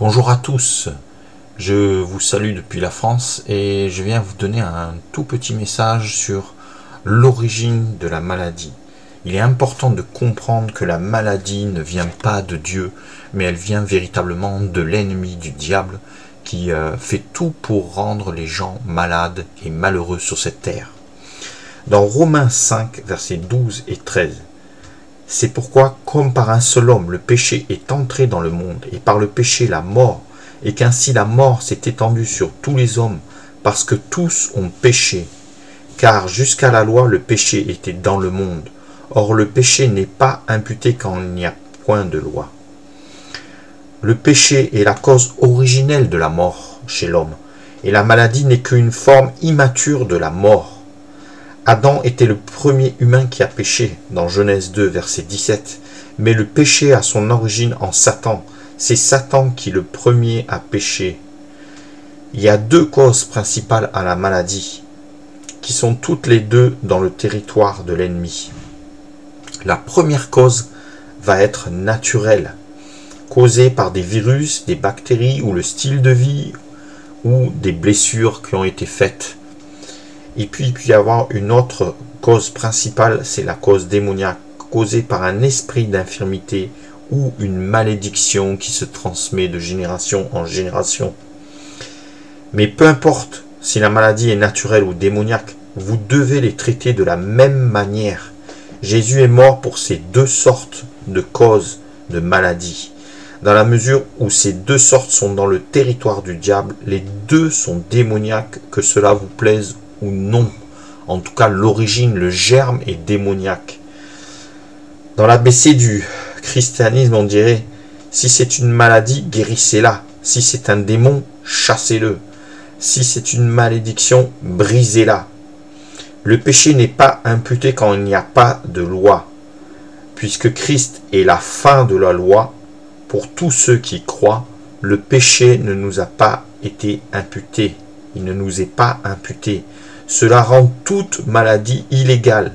Bonjour à tous, je vous salue depuis la France et je viens vous donner un tout petit message sur l'origine de la maladie. Il est important de comprendre que la maladie ne vient pas de Dieu, mais elle vient véritablement de l'ennemi du diable qui euh, fait tout pour rendre les gens malades et malheureux sur cette terre. Dans Romains 5, versets 12 et 13, c'est pourquoi, comme par un seul homme, le péché est entré dans le monde, et par le péché la mort, et qu'ainsi la mort s'est étendue sur tous les hommes, parce que tous ont péché. Car jusqu'à la loi, le péché était dans le monde. Or le péché n'est pas imputé quand il n'y a point de loi. Le péché est la cause originelle de la mort chez l'homme, et la maladie n'est qu'une forme immature de la mort. Adam était le premier humain qui a péché, dans Genèse 2, verset 17. Mais le péché a son origine en Satan. C'est Satan qui le premier a péché. Il y a deux causes principales à la maladie, qui sont toutes les deux dans le territoire de l'ennemi. La première cause va être naturelle, causée par des virus, des bactéries ou le style de vie ou des blessures qui ont été faites et puis il peut y avoir une autre cause principale, c'est la cause démoniaque, causée par un esprit d'infirmité ou une malédiction qui se transmet de génération en génération. Mais peu importe si la maladie est naturelle ou démoniaque, vous devez les traiter de la même manière. Jésus est mort pour ces deux sortes de causes de maladie. Dans la mesure où ces deux sortes sont dans le territoire du diable, les deux sont démoniaques, que cela vous plaise ou non. En tout cas, l'origine, le germe est démoniaque. Dans l'ABC du christianisme, on dirait, si c'est une maladie, guérissez-la. Si c'est un démon, chassez-le. Si c'est une malédiction, brisez-la. Le péché n'est pas imputé quand il n'y a pas de loi. Puisque Christ est la fin de la loi, pour tous ceux qui croient, le péché ne nous a pas été imputé. Il ne nous est pas imputé. Cela rend toute maladie illégale,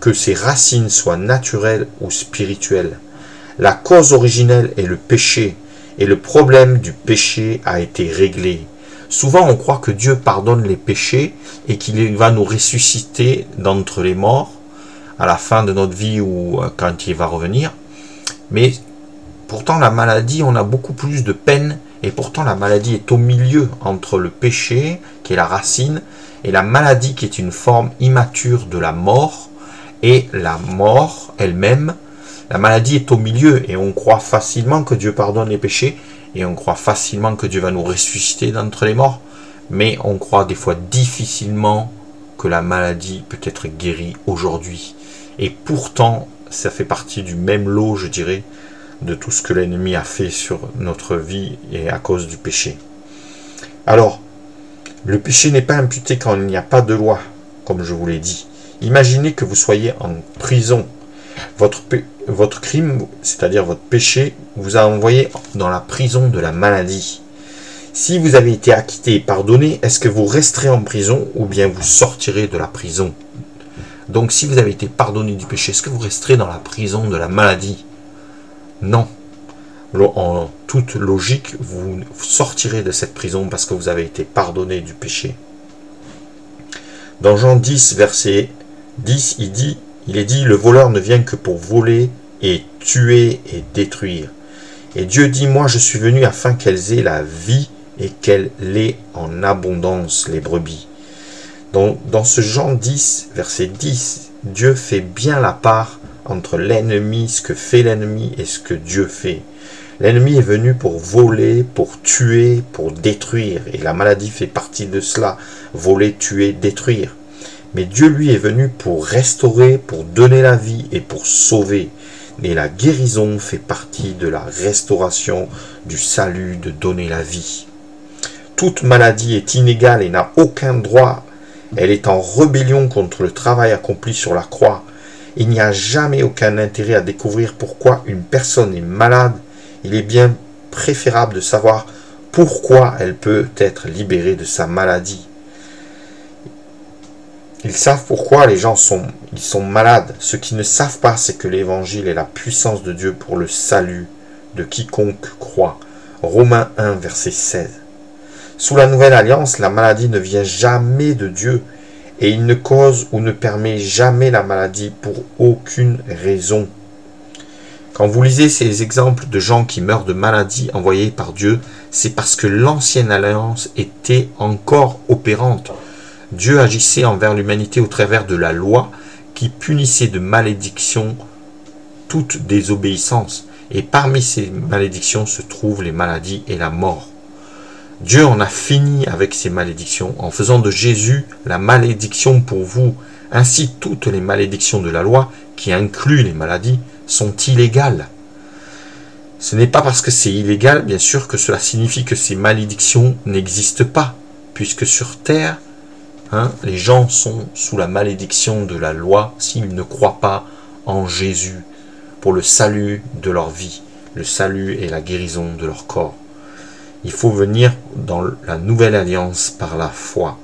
que ses racines soient naturelles ou spirituelles. La cause originelle est le péché, et le problème du péché a été réglé. Souvent on croit que Dieu pardonne les péchés et qu'il va nous ressusciter d'entre les morts à la fin de notre vie ou euh, quand il va revenir. Mais pourtant la maladie, on a beaucoup plus de peine et pourtant la maladie est au milieu entre le péché, qui est la racine, et la maladie qui est une forme immature de la mort, et la mort elle-même, la maladie est au milieu, et on croit facilement que Dieu pardonne les péchés, et on croit facilement que Dieu va nous ressusciter d'entre les morts, mais on croit des fois difficilement que la maladie peut être guérie aujourd'hui. Et pourtant, ça fait partie du même lot, je dirais, de tout ce que l'ennemi a fait sur notre vie et à cause du péché. Alors, le péché n'est pas imputé quand il n'y a pas de loi, comme je vous l'ai dit. Imaginez que vous soyez en prison. Votre, crime, c'est-à-dire votre péché, vous a envoyé dans la prison de la maladie. Si vous avez été acquitté et pardonné, est-ce que vous resterez en prison ou bien vous sortirez de la prison? Donc si vous avez été pardonné du péché, est-ce que vous resterez dans la prison de la maladie? Non en toute logique, vous sortirez de cette prison parce que vous avez été pardonné du péché. Dans Jean 10, verset 10, il dit, il est dit, le voleur ne vient que pour voler et tuer et détruire. Et Dieu dit, moi je suis venu afin qu'elles aient la vie et qu'elles l'aient en abondance, les brebis. Donc, dans ce Jean 10, verset 10, Dieu fait bien la part entre l'ennemi, ce que fait l'ennemi et ce que Dieu fait. L'ennemi est venu pour voler, pour tuer, pour détruire. Et la maladie fait partie de cela. Voler, tuer, détruire. Mais Dieu, lui, est venu pour restaurer, pour donner la vie et pour sauver. Et la guérison fait partie de la restauration, du salut, de donner la vie. Toute maladie est inégale et n'a aucun droit. Elle est en rébellion contre le travail accompli sur la croix. Il n'y a jamais aucun intérêt à découvrir pourquoi une personne est malade il est bien préférable de savoir pourquoi elle peut être libérée de sa maladie. Ils savent pourquoi les gens sont, ils sont malades. Ce qu'ils ne savent pas, c'est que l'évangile est la puissance de Dieu pour le salut de quiconque croit. Romains 1, verset 16. Sous la nouvelle alliance, la maladie ne vient jamais de Dieu et il ne cause ou ne permet jamais la maladie pour aucune raison. Quand vous lisez ces exemples de gens qui meurent de maladies envoyées par Dieu, c'est parce que l'ancienne alliance était encore opérante. Dieu agissait envers l'humanité au travers de la loi qui punissait de malédictions toute désobéissance. Et parmi ces malédictions se trouvent les maladies et la mort. Dieu en a fini avec ces malédictions en faisant de Jésus la malédiction pour vous. Ainsi toutes les malédictions de la loi, qui incluent les maladies, sont illégales. Ce n'est pas parce que c'est illégal, bien sûr, que cela signifie que ces malédictions n'existent pas, puisque sur Terre, hein, les gens sont sous la malédiction de la loi s'ils ne croient pas en Jésus pour le salut de leur vie, le salut et la guérison de leur corps. Il faut venir dans la nouvelle alliance par la foi.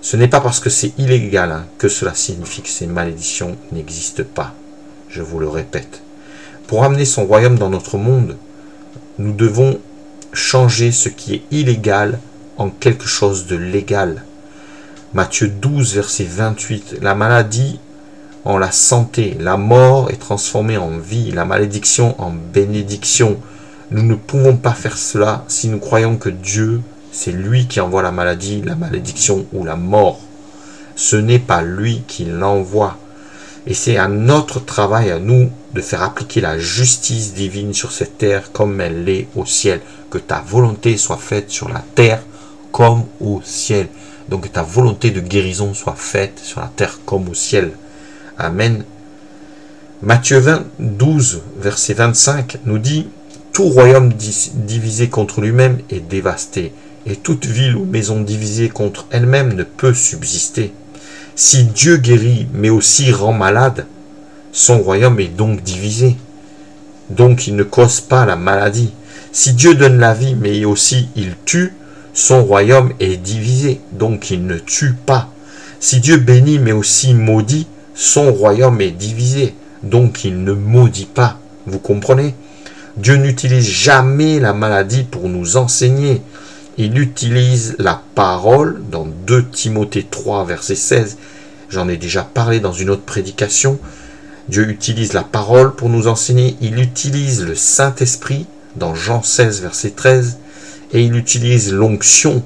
Ce n'est pas parce que c'est illégal hein, que cela signifie que ces malédictions n'existent pas. Je vous le répète. Pour amener son royaume dans notre monde, nous devons changer ce qui est illégal en quelque chose de légal. Matthieu 12, verset 28. La maladie en la santé. La mort est transformée en vie, la malédiction en bénédiction. Nous ne pouvons pas faire cela si nous croyons que Dieu, c'est lui qui envoie la maladie, la malédiction ou la mort. Ce n'est pas lui qui l'envoie. Et c'est à notre travail, à nous, de faire appliquer la justice divine sur cette terre comme elle l'est au ciel. Que ta volonté soit faite sur la terre comme au ciel. Donc que ta volonté de guérison soit faite sur la terre comme au ciel. Amen. Matthieu 20, 12, verset 25 nous dit Tout royaume divisé contre lui-même est dévasté, et toute ville ou maison divisée contre elle-même ne peut subsister. Si Dieu guérit, mais aussi rend malade, son royaume est donc divisé. Donc il ne cause pas la maladie. Si Dieu donne la vie, mais aussi il tue, son royaume est divisé. Donc il ne tue pas. Si Dieu bénit, mais aussi maudit, son royaume est divisé, donc il ne maudit pas. Vous comprenez? Dieu n'utilise jamais la maladie pour nous enseigner. Il utilise la parole dans 2 Timothée 3, verset 16. J'en ai déjà parlé dans une autre prédication. Dieu utilise la parole pour nous enseigner. Il utilise le Saint-Esprit dans Jean 16, verset 13. Et il utilise l'onction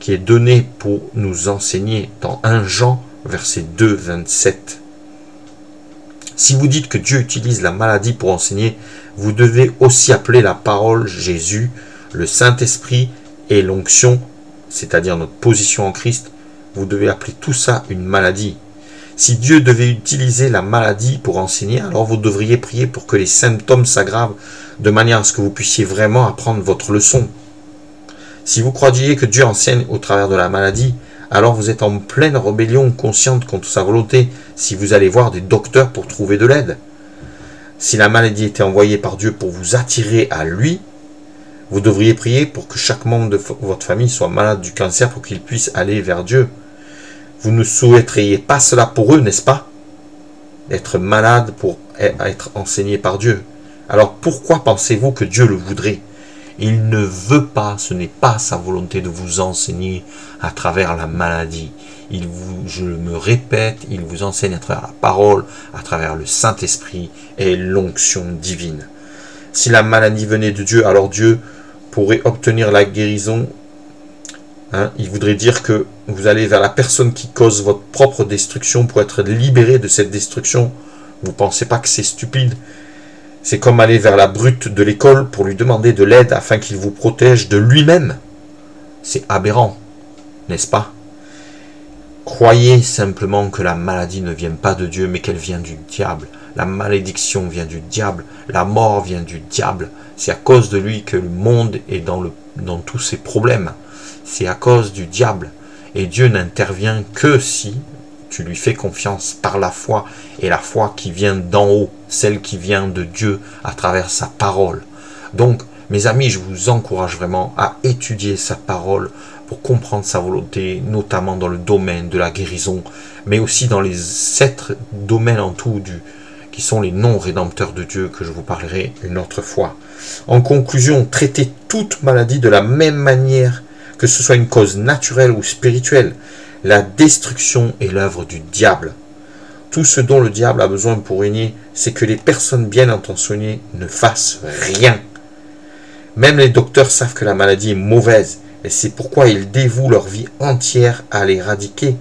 qui est donnée pour nous enseigner dans 1 Jean verset 2, 27. Si vous dites que Dieu utilise la maladie pour enseigner, vous devez aussi appeler la parole Jésus, le Saint-Esprit et l'onction, c'est-à-dire notre position en Christ, vous devez appeler tout ça une maladie. Si Dieu devait utiliser la maladie pour enseigner, alors vous devriez prier pour que les symptômes s'aggravent de manière à ce que vous puissiez vraiment apprendre votre leçon. Si vous croyez que Dieu enseigne au travers de la maladie, alors vous êtes en pleine rébellion consciente contre sa volonté si vous allez voir des docteurs pour trouver de l'aide. Si la maladie était envoyée par Dieu pour vous attirer à lui, vous devriez prier pour que chaque membre de votre famille soit malade du cancer pour qu'il puisse aller vers Dieu. Vous ne souhaiteriez pas cela pour eux, n'est-ce pas? Être malade pour e-, être enseigné par Dieu. Alors pourquoi pensez-vous que Dieu le voudrait? Il ne veut pas, ce n'est pas sa volonté de vous enseigner à travers la maladie. Il vous, je me répète, il vous enseigne à travers la parole, à travers le Saint-Esprit et l'onction divine. Si la maladie venait de Dieu, alors Dieu pourrait obtenir la guérison. Hein, il voudrait dire que vous allez vers la personne qui cause votre propre destruction pour être libéré de cette destruction. Vous ne pensez pas que c'est stupide? C'est comme aller vers la brute de l'école pour lui demander de l'aide afin qu'il vous protège de lui-même. C'est aberrant, n'est-ce pas? Croyez simplement que la maladie ne vient pas de Dieu, mais qu'elle vient du diable. La malédiction vient du diable. La mort vient du diable. C'est à cause de lui que le monde est dans, dans tous ses problèmes. C'est à cause du diable. Et Dieu n'intervient que si tu lui fais confiance par la foi et la foi qui vient d'en haut, celle qui vient de Dieu à travers sa parole. Donc, mes amis, je vous encourage vraiment à étudier sa parole pour comprendre sa volonté, notamment dans le domaine de la guérison, mais aussi dans les sept domaines en tout du, qui sont les non rédempteurs de Dieu que je vous parlerai une autre fois. En conclusion, traitez toute maladie de la même manière, que ce soit une cause naturelle ou spirituelle. La destruction est l'œuvre du diable. Tout ce dont le diable a besoin pour régner, c'est que les personnes bien intentionnées ne fassent rien. Même les docteurs savent que la maladie est mauvaise, et c'est pourquoi ils dévouent leur vie entière à l'éradiquer.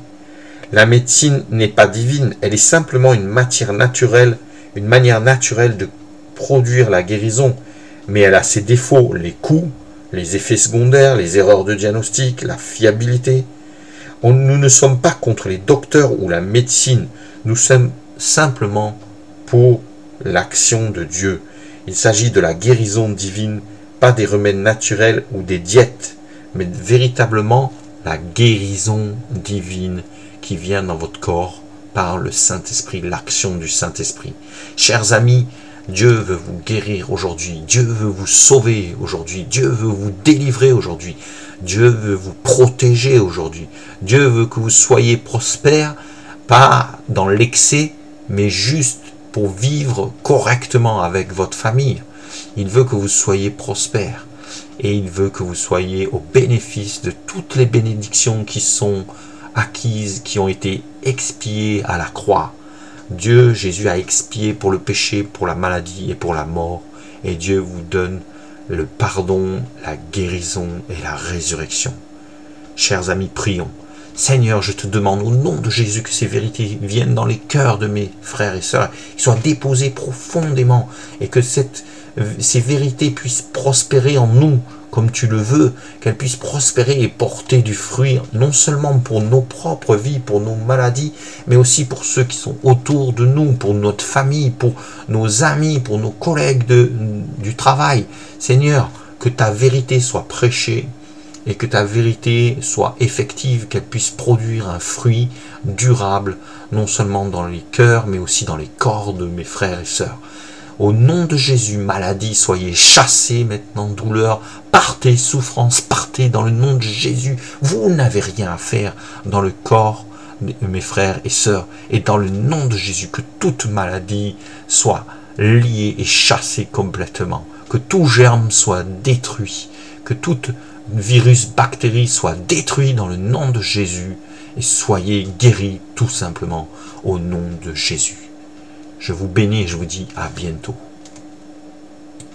La médecine n'est pas divine, elle est simplement une matière naturelle, une manière naturelle de produire la guérison, mais elle a ses défauts, les coûts, les effets secondaires, les erreurs de diagnostic, la fiabilité. Nous ne sommes pas contre les docteurs ou la médecine, nous sommes simplement pour l'action de Dieu. Il s'agit de la guérison divine, pas des remèdes naturels ou des diètes, mais véritablement la guérison divine qui vient dans votre corps par le Saint-Esprit, l'action du Saint-Esprit. Chers amis, Dieu veut vous guérir aujourd'hui, Dieu veut vous sauver aujourd'hui, Dieu veut vous délivrer aujourd'hui, Dieu veut vous protéger aujourd'hui, Dieu veut que vous soyez prospères pas dans l'excès, mais juste pour vivre correctement avec votre famille. Il veut que vous soyez prospères et il veut que vous soyez au bénéfice de toutes les bénédictions qui sont acquises, qui ont été expiées à la croix. Dieu, Jésus a expié pour le péché, pour la maladie et pour la mort. Et Dieu vous donne le pardon, la guérison et la résurrection. Chers amis, prions. Seigneur, je te demande au nom de Jésus que ces vérités viennent dans les cœurs de mes frères et sœurs, qu'ils soient déposées profondément et que ces vérités puissent prospérer en nous comme tu le veux, qu'elles puissent prospérer et porter du fruit, non seulement pour nos propres vies, pour nos maladies, mais aussi pour ceux qui sont autour de nous, pour notre famille, pour nos amis, pour nos collègues de, du travail. Seigneur, que ta vérité soit prêchée et que ta vérité soit effective, qu'elle puisse produire un fruit durable, non seulement dans les cœurs, mais aussi dans les corps de mes frères et sœurs. Au nom de Jésus, maladie, soyez chassés maintenant, douleur, partez, souffrance, partez dans le nom de Jésus. Vous n'avez rien à faire dans le corps de mes frères et sœurs. Et dans le nom de Jésus, que toute maladie soit liée et chassée complètement. Que tout germe soit détruit. Que toute virus, bactérie soit détruit dans le nom de Jésus et soyez guéris tout simplement au nom de Jésus. Je vous bénis et je vous dis à bientôt.